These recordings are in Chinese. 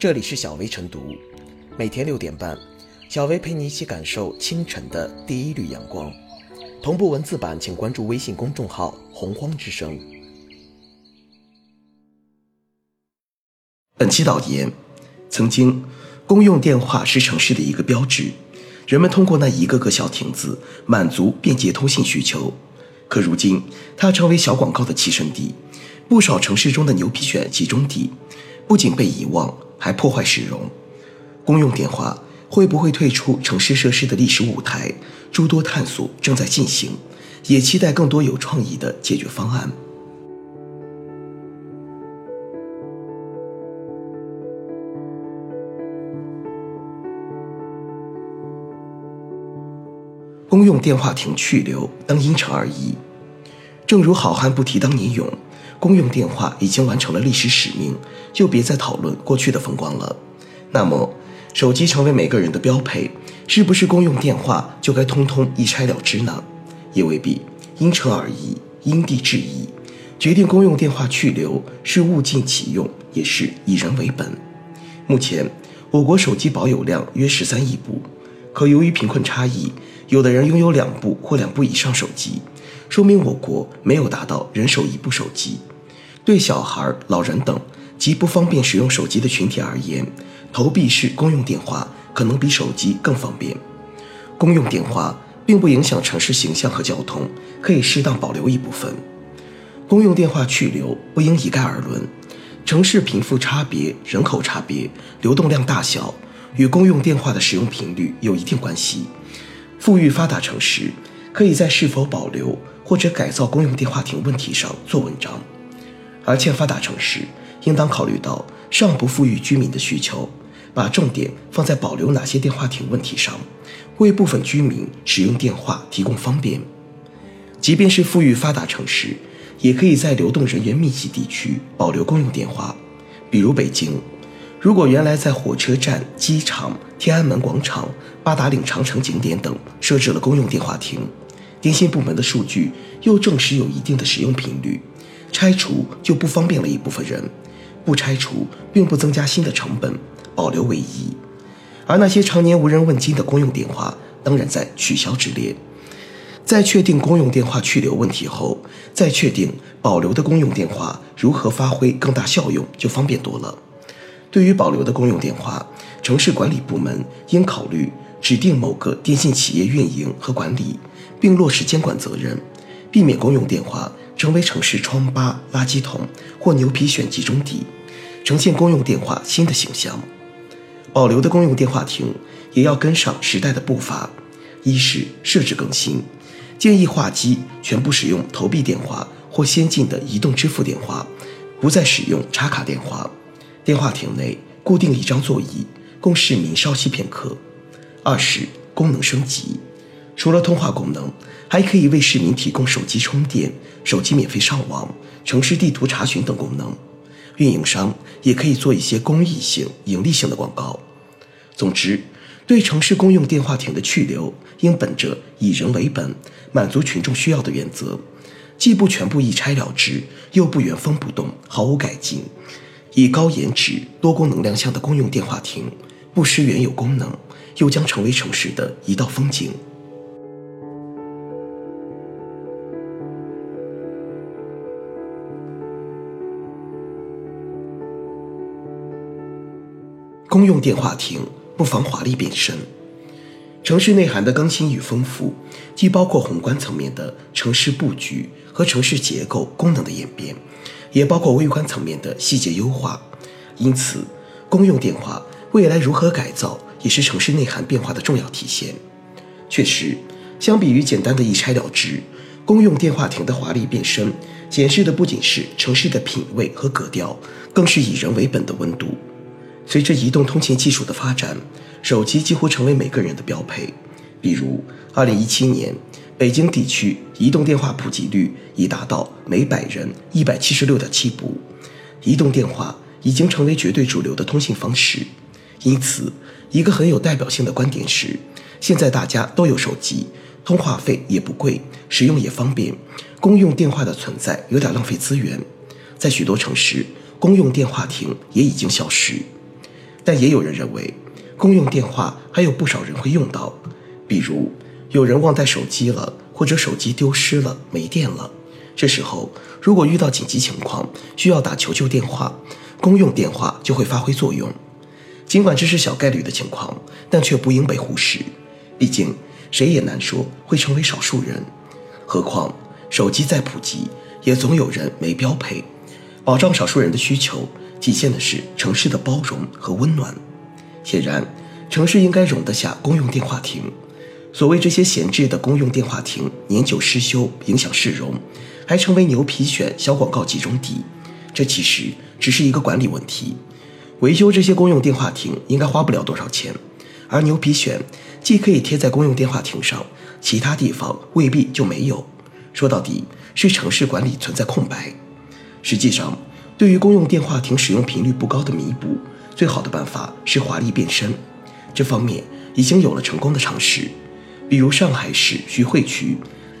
这里是小薇晨读，每天六点半，小薇陪你一起感受清晨的第一缕阳光。同步文字版，请关注微信公众号“洪荒之声”。本期导言：曾经，公用电话是城市的一个标志，人们通过那一个个小亭子满足便捷通信需求。可如今，它成为小广告的栖身地，不少城市中的牛皮癣集中地，不仅被遗忘，还破坏市容。公用电话会不会退出城市设施的历史舞台？诸多探索正在进行，也期待更多有创意的解决方案。公用电话亭去留，当因城而异。正如好汉不提当年勇，公用电话已经完成了历史使命，就别再讨论过去的风光了。那么，手机成为每个人的标配，是不是公用电话就该通通一拆了之呢？也未必，因城而异，因地制宜。决定公用电话去留是物尽其用，也是以人为本。目前，我国手机保有量约十三亿部，可由于贫困差异。有的人拥有两部或两部以上手机，说明我国没有达到人手一部手机。对小孩、老人等极不方便使用手机的群体而言，投币式公用电话可能比手机更方便。公用电话并不影响城市形象和交通，可以适当保留一部分。公用电话去留不应一概而论，城市贫富差别、人口差别、流动量大小与公用电话的使用频率有一定关系。富裕发达城市可以在是否保留或者改造公用电话亭问题上做文章，而欠发达城市应当考虑到尚不富裕居民的需求，把重点放在保留哪些电话亭问题上，为部分居民使用电话提供方便。即便是富裕发达城市，也可以在流动人员密集地区保留公用电话，比如北京。如果原来在火车站、机场、天安门广场、八达岭长城景点等设置了公用电话亭，电信部门的数据又证实有一定的使用频率，拆除就不方便了一部分人，不拆除并不增加新的成本，保留为宜。而那些常年无人问津的公用电话，当然在取消之列。在确定公用电话去留问题后，再确定保留的公用电话如何发挥更大效用，就方便多了。对于保留的公用电话，城市管理部门应考虑指定某个电信企业运营和管理，并落实监管责任，避免公用电话成为城市疮疤、垃圾桶或牛皮癣集中地，呈现公用电话新的形象。保留的公用电话亭也要跟上时代的步伐，一是设置更新，建议话机全部使用投币电话或先进的移动支付电话，不再使用插卡电话。电话亭内固定一张座椅，供市民稍息片刻。二是功能升级，除了通话功能，还可以为市民提供手机充电、手机免费上网、城市地图查询等功能。运营商也可以做一些公益性、盈利性的广告。总之，对城市公用电话亭的去留，应本着以人为本、满足群众需要的原则，既不全部一拆了之，又不原封不动、毫无改进。以高颜值、多功能亮相的公用电话亭，不失原有功能，又将成为城市的一道风景。公用电话亭不妨华丽变身。城市内涵的更新与丰富，既包括宏观层面的城市布局和城市结构功能的演变。也包括微观层面的细节优化，因此，公用电话未来如何改造，也是城市内涵变化的重要体现。确实，相比于简单的一拆了之，公用电话亭的华丽变身，显示的不仅是城市的品味和格调，更是以人为本的温度。随着移动通信技术的发展，手机几乎成为每个人的标配。比如，二零一七年。北京地区移动电话普及率已达到每百人一百七十六点七部，移动电话已经成为绝对主流的通信方式。因此，一个很有代表性的观点是：现在大家都有手机，通话费也不贵，使用也方便，公用电话的存在有点浪费资源。在许多城市，公用电话亭也已经消失。但也有人认为，公用电话还有不少人会用到，比如有人忘带手机了，或者手机丢失了、没电了。这时候，如果遇到紧急情况需要打求救电话，公用电话就会发挥作用。尽管这是小概率的情况，但却不应被忽视。毕竟，谁也难说会成为少数人。何况，手机再普及，也总有人没标配。保障少数人的需求，体现的是城市的包容和温暖。显然，城市应该容得下公用电话亭。所谓这些闲置的公用电话亭年久失修，影响市容。还成为牛皮癣小广告集中地，这其实只是一个管理问题。维修这些公用电话亭应该花不了多少钱，而牛皮癣既可以贴在公用电话亭上，其他地方未必就没有。说到底，是城市管理存在空白。实际上，对于公用电话亭使用频率不高的弥补，最好的办法是华丽变身。这方面已经有了成功的尝试，比如上海市徐汇区。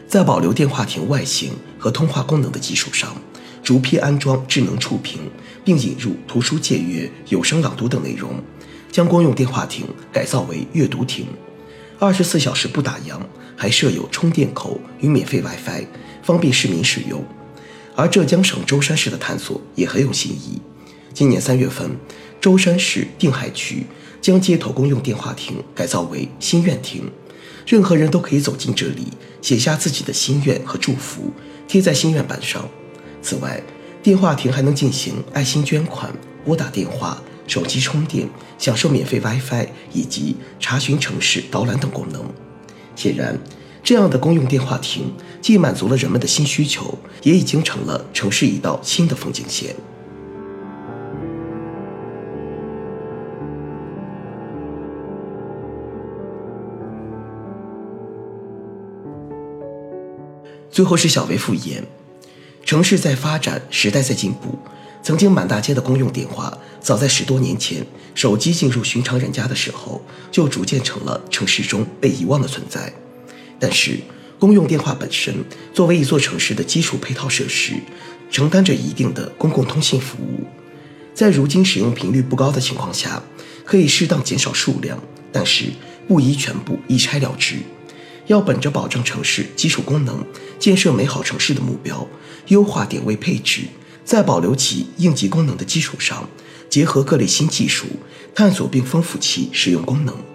在保留电话亭外形和通话功能的基础上，逐批安装智能触屏，并引入图书借阅、有声朗读等内容，将公用电话亭改造为阅读亭，二十四小时不打烊，还设有充电口与免费 WiFi，方便市民使用。而浙江省舟山市的探索也很有新意。今年三月份，舟山市定海区将街头公用电话亭改造为心愿亭。任何人都可以走进这里，写下自己的心愿和祝福，贴在心愿板上。此外，电话亭还能进行爱心捐款、拨打电话、手机充电、享受免费 WiFi 以及查询城市导览等功能。显然，这样的公用电话亭既满足了人们的新需求，也已经成了城市一道新的风景线。最后是小维复言，城市在发展，时代在进步。曾经满大街的公用电话，早在十多年前，手机进入寻常人家的时候，就逐渐成了城市中被遗忘的存在。但是，公用电话本身作为一座城市的基础配套设施，承担着一定的公共通信服务，在如今使用频率不高的情况下，可以适当减少数量，但是不宜全部一拆了之。要本着保障城市基础功能、建设美好城市的目标，优化点位配置，在保留其应急功能的基础上，结合各类新技术，探索并丰富其使用功能。